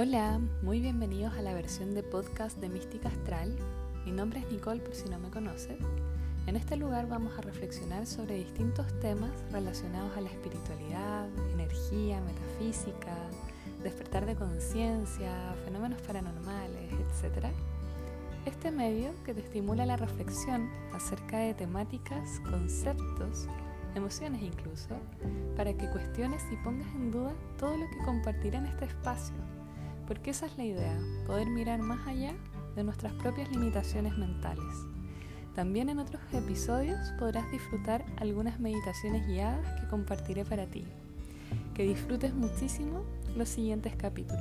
Hola, muy bienvenidos a la versión de podcast de Mística Astral. Mi nombre es Nicole por si no me conoces. En este lugar vamos a reflexionar sobre distintos temas relacionados a la espiritualidad, energía, metafísica, despertar de conciencia, fenómenos paranormales, etc. Este medio que te estimula la reflexión acerca de temáticas, conceptos, emociones incluso, para que cuestiones y pongas en duda todo lo que compartiré en este espacio porque esa es la idea, poder mirar más allá de nuestras propias limitaciones mentales. También en otros episodios podrás disfrutar algunas meditaciones guiadas que compartiré para ti. Que disfrutes muchísimo los siguientes capítulos.